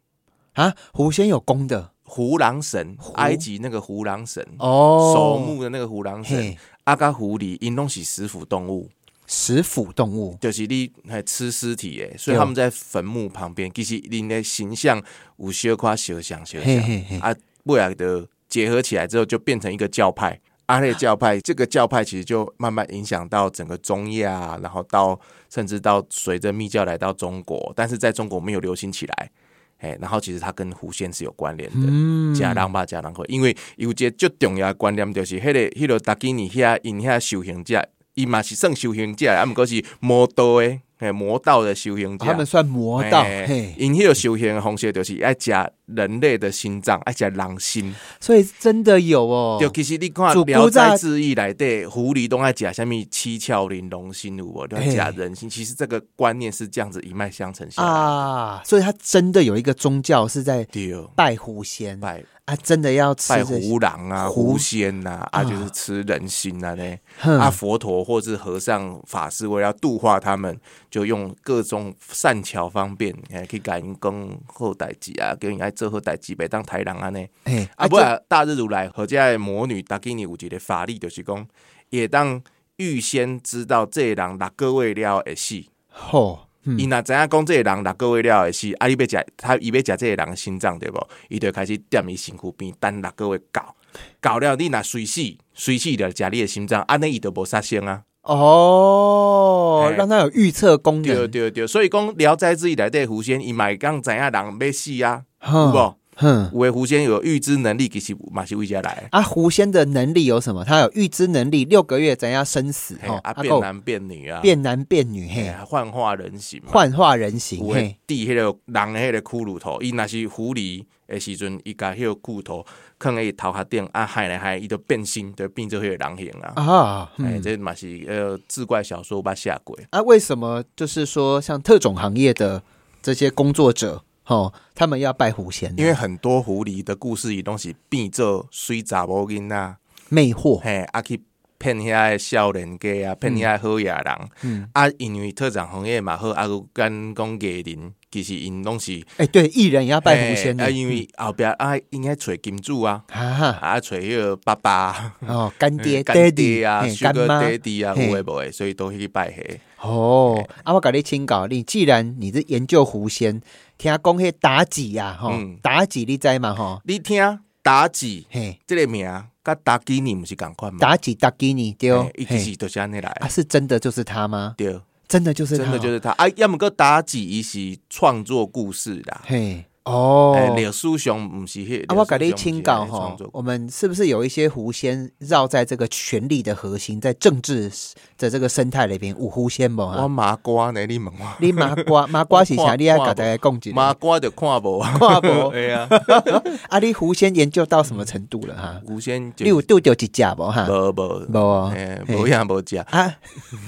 啊，狐仙有功的？胡狼神，埃及那个胡狼神，哦，守墓的那个胡狼神嘿，阿嘎狐狸，因拢是食腐动物，食腐动物，就是你还吃尸体诶，所以他们在坟墓旁边，其实恁的形象有小夸小像小像啊，未来的结合起来之后，就变成一个教派。阿类教派，这个教派其实就慢慢影响到整个中亚，然后到甚至到随着密教来到中国，但是在中国没有流行起来。哎，然后其实它跟狐仙是有关联的。嗯，假人吧，假人会，因为有一个最重要的观念就是，迄、个迄、个达基尼遐因遐修行者，伊嘛是算修行者，啊，毋过是魔道诶，嘿，魔道的修行者。他们算魔道，嘿嘿，因迄个修行的方式就是爱食人类的心脏，而且狼心。所以真的有哦，就其实你看《主聊斋志异》内底，狐狸都爱讲什么七窍玲珑心有无？都爱食人心。其实这个观念是这样子一脉相承下来。啊，所以他真的有一个宗教是在对，拜狐仙拜啊，真的要吃拜狐狼啊、狐狐仙呐，啊，啊就是吃人心啊嘞。啊，佛陀或是和尚法师为了要度化他们，就用各种善巧方便，哎，去甲因讲好代志啊，叫因爱做好代志，袂当抬人安尼。嘿啊，不啊大日如来和这的魔女达基尼有一个法力，就是讲，也当预先知道这个人六个月了会死。吼，嗯伊若知影讲这个人六个月了会死，啊，你要食他伊要食这个人的心脏对无？伊就开始踮伊身躯边等六个月到，到了你若随死，随死就食你的心脏，安尼伊就无杀生啊。哦，让他有预测功对能，对对对，所以讲《聊斋志异》内底狐仙，伊嘛会讲知影人要死啊，有哼无？哼。有诶狐仙有预知能力，其实嘛是为遮来的。啊，狐仙的能力有什么？他有预知能力，六个月怎样生死嘿哦，啊，变男变女啊，变男变女，嘿嘿，幻化人形，幻化人形，嘿，地迄个人诶迄个骷髅头，伊若是狐狸的时阵，伊甲迄个骷髅头放喺伊头壳顶，啊害来害，伊就变形，就变做迄个人形啊。啊，哎，嗯这嘛是呃志怪小说把写过，啊，为什么就是说像特种行业的这些工作者，哦，他们要拜狐仙呢？因为很多狐狸的故事伊拢是变做水查某囡仔。魅惑，嘿，啊去骗遐个少年家啊，骗遐个好野人，嗯，啊，因为特长行业嘛好，啊，有跟讲艺人，其实因拢是哎，对，艺人也要拜狐仙的啊，因为后壁啊，应该找金主啊，啊找迄个爸爸、哦，干爹、干爹啊干妈，Daddy 啊，嘿。有诶无诶，所以都去拜迄。哦，啊，我甲你请教，你既然你是研究狐仙，听讲迄妲己啊，吼嗯，妲己你知嘛，吼，你听妲己嘿，这个名，甲妲己尼毋是共款吗？妲己妲己你对嘿，伊其嘿。实就是安尼来啊，，是真的就是他吗？对，真的就是他，真的就是他。啊。要么个妲己伊是创作故事啦，嘿，哦，诶，历史上毋是迄。啊，我甲你请教历史上不是那个创作，哈我们是不是有一些狐仙绕在这个权力的核心，在政治的这个生态里边，有狐仙无我啊？麻瓜呢？你问我，你麻瓜 麻瓜是啥？你要甲大家讲一下。麻瓜就看无，看无哎呀，啊，你狐仙研究到什么程度了哈？狐仙就你有拄着一只无哈？无无无哦嘿嘿无样无只。啊，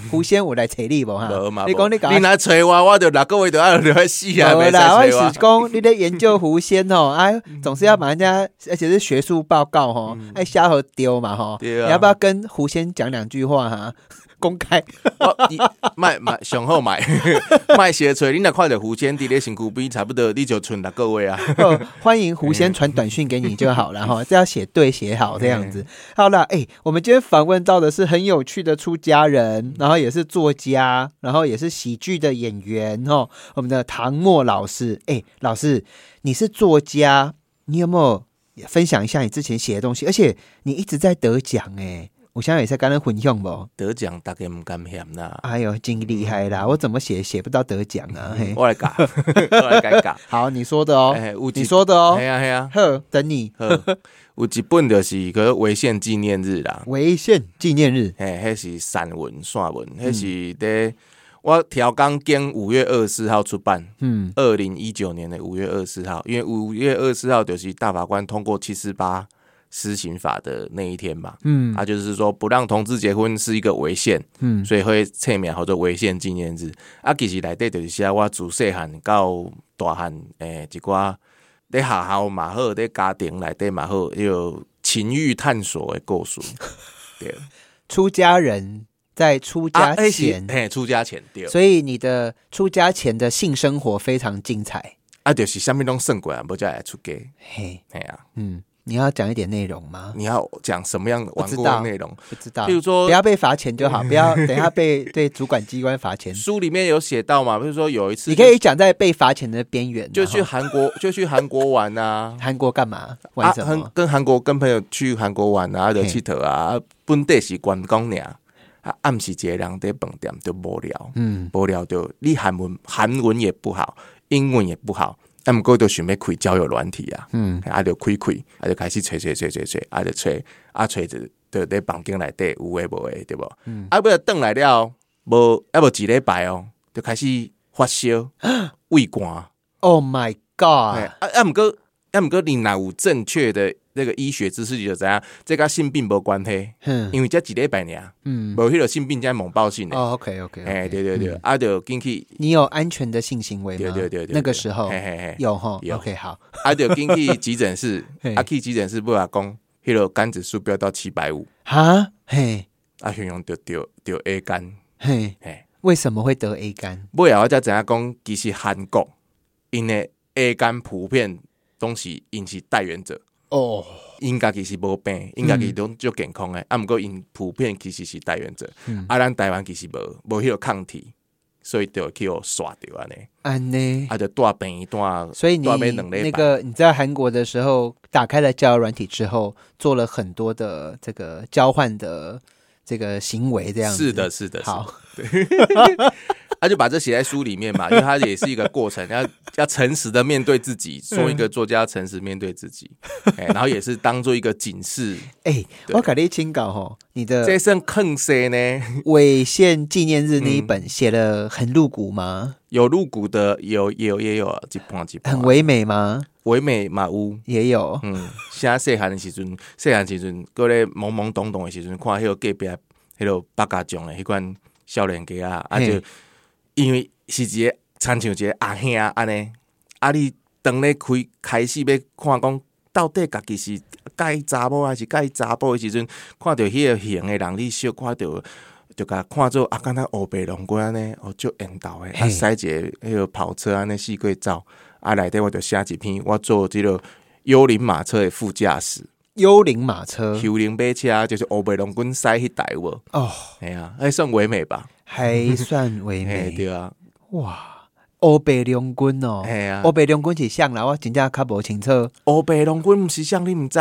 狐仙有来找你无哈无嘛，？你讲你你来找我，我就六个月就要留死啊！无啦，我是讲你在研究狐仙哦，哎，总是要把人家，而且是学术报告哦，爱瞎和丢嘛哈。对啊你要不要跟狐仙讲两句话哈？公开我。我你卖卖上好卖 卖鞋锤，你若看着狐仙伫咧身躯边，差不多你就存六个月啊！哦欢迎狐仙传短讯给你就好了哈，这要写对写好这样子。好了，哎，我们今天访问到的是很有趣的出家人，然后也是作家，然后也是喜剧的演员哦。我们的唐默老师，哎，老师，你是作家，你有没有分享一下你之前写的东西？而且你一直在得奖哎，我现在也在跟人分享不？得奖大概毋甘嫌啦，哎呦，真厉害啦！我怎么写写不到得奖啊？嘿，我来教，我来改教。好，你说的哦，你说的哦系，啊系啊，呵，等你。好，有一本就是个违宪纪念日啦，违宪纪念日，嘿，迄是散文散文，迄是咧我调纲经五月二十四号出版，嗯二零一九年的五月二十四号，因为五月二十四号就是大法官通过七四八施行法的那一天嘛，嗯他，就是说不让同志结婚是一个违宪，嗯所以会侧面好多违宪纪念日。啊，其实内底就是写我自细汉到大汉诶一寡咧学校嘛好，咧家庭内底嘛好，有情欲探索的故事。对，出家人在出家迄前，是嘿，出家前对，所以你的出家前的性生活非常精彩。啊，就是啥物拢算过啊，不叫来出家。嘿，嘿啊，嗯，你要讲一点内容吗？你要讲什么样玩知道过的内容？不知道，比如说不要被罚钱就好，不要等一下被对主管机关罚钱。书里面有写到嘛，比如说有一次你可以讲在被罚钱的边缘，就去韩国，就去韩国玩啊。韩国干嘛？玩什很么？跟韩国跟朋友去韩国玩啊，就嘿佚佗啊，本地是观光呢，啊，暗时一个人在饭店就无聊，嗯，无聊就你韩文韩文也不好，英文也不好，啊，毋过就想要开交友软体啊，嗯，啊，就开开，啊，就开始吹吹吹吹吹，啊，就吹，啊，吹着就在房间内底有诶无诶，对无？嗯啊，尾仔转来了，无啊无一礼拜哦，就开始发烧、胃寒。Oh my 哎 God！啊啊，毋过啊，毋过你若有正确的那个医学知识，你就知影这甲性病无关系，嗯因为才一礼拜尔，嗯，无迄个性病才猛暴性的。哦，OK OK，哎，对对对，啊，就进去，你有安全的性行为吗？对对对对，那个时候？嘿嘿嘿，有哈有，OK 好，啊，就进去急诊室 嘿，啊，去急诊室不阿讲，迄个肝指数飙到七百五，哈，嘿。啊，形容就得得 A 肝，嘿，嘿，为什么会得 A 肝？尾后我才知影讲，其实韩国因为 A 肝普遍东西引起代源者。哦，因家己是无病，因家己拢足健康诶，啊，毋过因普遍其实是带源者，嗯。啊，咱台湾其实无无迄个抗体，所以就会去互刷掉安尼，安呢？啊，就带病一段，所以你那个你在韩国的时候打开了交友软体之后，做了很多的这个交换的这个行为，这样子。是的，，是的，是的好，他就把这写在书里面嘛，因为他也是一个过程，要要诚实的面对自己，做一个作家诚实面对自己，哎，然后也是当做一个警示，哎，对我改你清稿吼，你的这算坑谁呢？违宪纪念日那一嗯本写的很露骨吗？有露骨的，有也有也有几半一半，很唯美吗？唯美嘛有。也有，嗯，细汉的时阵，细汉时阵，搁咧懵懵懂懂的时阵，看迄个隔壁迄个八家将的迄款少年家啊，啊就因为是一个亲像一个阿兄安尼，啊你当咧开开始要看讲，到底家己是介查某还是介查甫的时阵，看着迄个型的人，你小看着。就甲看做啊，敢若黑白龙龟安尼，哦，足缘投诶，啊，嘿驶一个迄个跑车安尼四过走，啊，内底我就写一篇，我做即个幽灵马车的副驾驶，幽灵马车。幽灵马车就是黑白龙滚塞迄台无，哦，哎呀，还算唯美吧？还算唯哎，美对啊，哇！欧北龙君哦，哎呀，欧北龙君是像啦，我真正较无清楚。黑白龙滚毋是像你毋知，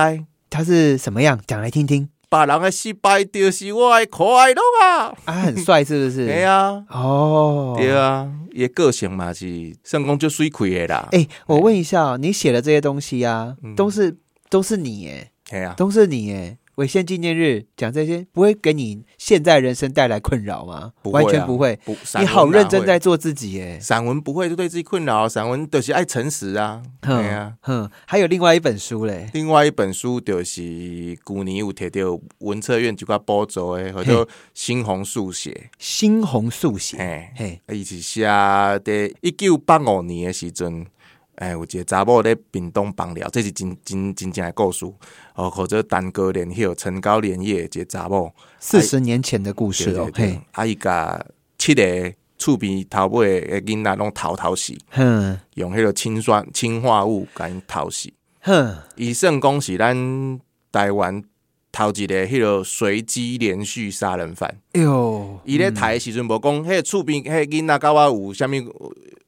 他是什么样，讲来听听。别人的失败就是我的快乐啊！啊，很帅是不是？对啊，哦，对啊，伊的个性嘛是算讲就水亏的啦，哎、我问一下哦，你写的这些东西啊，嗯。都是都是你耶，哎呀，都是你哎。违宪纪念日讲这些，不会给你现在人生带来困扰吗？不会啊完全不会。不，你好认真在。做自己耶。散文不会就对自己困扰，散文就是爱诚实啊。哼对啊。哼，还有另外一本书嘞，另外一本书就是古年有摕到文策院一寡补助的，叫做《猩红速写猩红速》。写，嘿，嘿，伊是写的一九八五年的时阵，哎，有一个查某咧屏东放疗，这是真真真正的故事。哦，或者单哥连叶、陈高连叶一个查某，四十年前的故事哦，嘿，，啊，伊甲七个厝边头尾的囡仔拢偷偷死，哼。用迄个氰酸氰化物甲因偷死。哼，以圣公是咱台湾头一个迄个随机连续杀人犯。哎呦，伊咧抬的时阵无讲，迄个厝边迄个囡仔甲我有啥物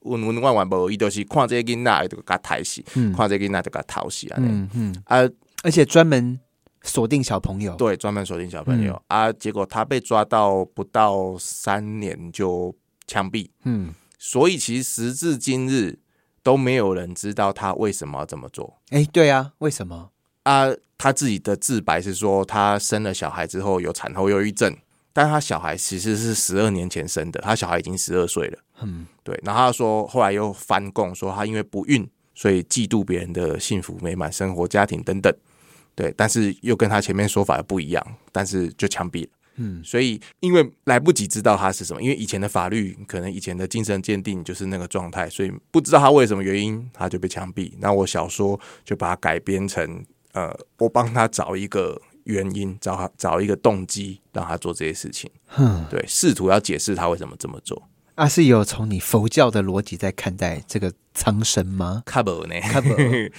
温温婉婉无，伊就是看这个囡仔，伊就甲抬死；嗯看这个囡仔就甲头死安尼。嗯嗯，啊，而且专门锁定小朋友，对，专门锁定小朋友、嗯啊，结果他被抓到不到三年就枪毙，嗯，所以其实时至今日都没有人知道他为什么要这么做。哎，对啊，为什么？啊，他自己的自白是说，他生了小孩之后有产后忧郁症，但他小孩其实是十二年前生的，他小孩已经十二岁了。嗯，对，然后他说后来又翻供说他因为不孕，所以嫉妒别人的幸福美满生活、家庭等等。对，但是又跟他前面说法不一样，但是就枪毙了。嗯所以因为来不及知道他是什么，因为以前的法律可能以前的精神鉴定就是那个状态，所以不知道他为什么原因他就被枪毙。那我小说就把它改编成呃，我帮他找一个原因，找他找一个动机，让他做这些事情。哼，对，试图要解释他为什么这么做。啊是有从你佛教的逻辑在看待这个苍生吗？看不呢？看不，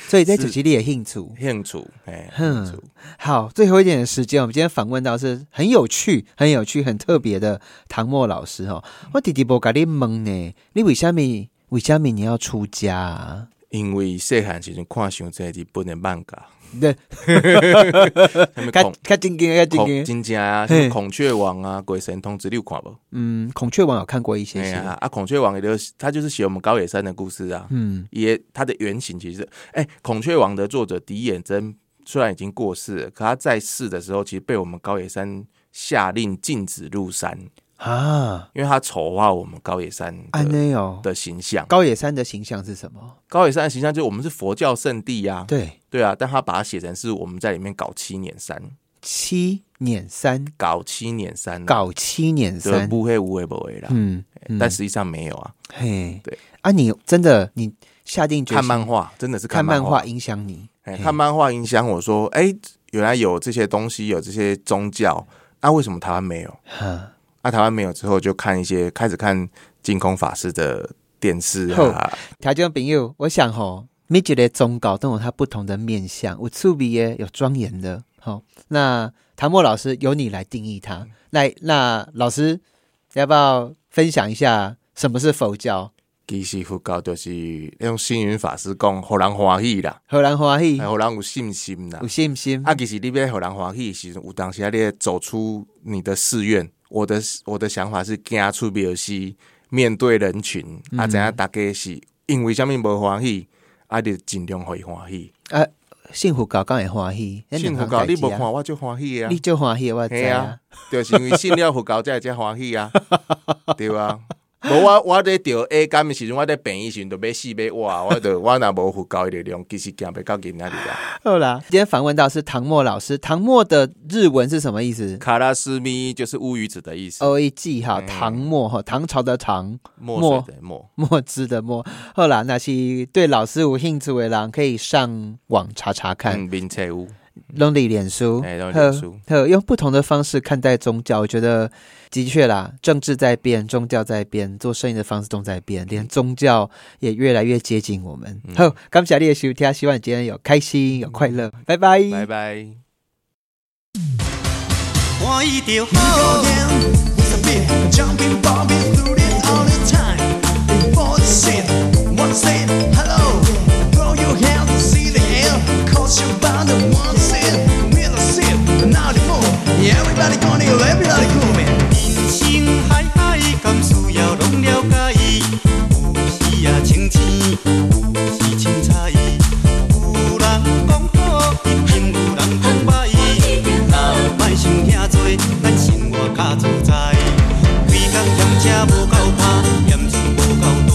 所以在 主题里也兴趣。兴趣，哎，哼兴趣好，最后一点的时间，我们今天访问到是很有趣、很有趣、很特别的唐默老师哦。我弟弟不甲你问呢，你为什么为什么你要出家啊？因为细汉时阵看上这日本的漫画，对，较什么 孔较正经的，较正孔经的。真正啊，什么孔雀王啊，鬼神通知你有看无？嗯，孔雀王有看过一些些。哎呀，啊，孔雀王也就是他就是写我们高野山的故事啊，嗯也他的原型其实，哎、孔雀王的作者狄衍真虽然已经过世了，可他在世的时候，其实被我们高野山下令禁止入山，啊，因为他丑化我们高野山安的。的形象。高野山的形象是什么？高野山的形象就是我们是佛教圣地呀、对，对啊，但他把它写成是我们在里面搞七捻山，七捻山，搞七捻山，搞七捻对三。不会无为不为啦，嗯，嗯。但实际上没有啊。嘿，对。啊，你真的你下定决心看漫画真的是看漫画。影响你，哎，看漫画影响我说，哎、原来有这些东西，有这些宗教，那、为什么台湾没有？哈，那、台湾没有之后，就看一些开始看净空法师的电视好啊，条件朋友，我想吼，每一个宗教都有它不同的面相，有趣味的，有庄严的。好，那唐默老师由你来定义它。那那老师要不要分享一下什么是佛教？其实佛教就是用星云法师讲，互人欢喜啦，荷兰欢喜哎，互人有信心啦有。信心。啊，其实你要互人欢喜的时阵，有当时啊，你要走出你的寺院。我的我的想法是，行出庙戏面对人群，啊，嗯知影大家是因为什么无欢喜，啊，你就尽量互伊欢喜。啊，幸福教刚会欢喜，那信佛两项代志啊教你无看，我就欢喜啊你。就欢喜，我知啊。就是因为信了佛教才会遮欢喜啊，对啊。无我我咧着 A 感的时阵，我咧病医时阵，就要死要活，我就我若无佛教的力量，其实行袂到今仔日啦。好啦，今天访问到是唐默老师，唐默的日文是什么意思？卡拉斯咪就是乌鱼子的意思，O E G 哈，嗯唐默哈，唐朝的唐，墨墨水的墨。墨汁的墨。好啦那是对老师有兴趣的人，可以上网查查看，嗯，明册有，lonely 脸书还用不同的方式看待宗教我觉得的确啦政治在变宗教在变做生意的方式都在变连宗教也越来越接近我们。好感谢你的收听希望你今天有开心有快乐。拜拜。拜拜。我一定 Cause you're bound to one sin. With a sin, now the move. Everybody gonna heal, everybody grooving. 人生海海，甘需要拢了解。有时啊清醒，有时清彩。有人讲好，一定有人讲歹。若莫想遐多，咱生活较自在。规工嫌车无够拍，嫌厝无够大，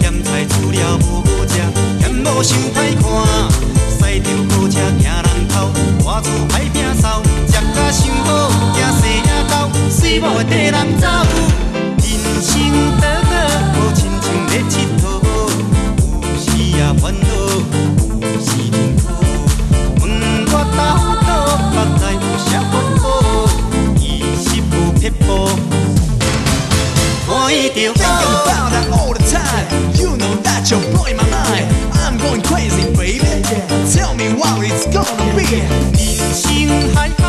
嫌菜煮了无好食，嫌某想歹 it's gonna be. 人生海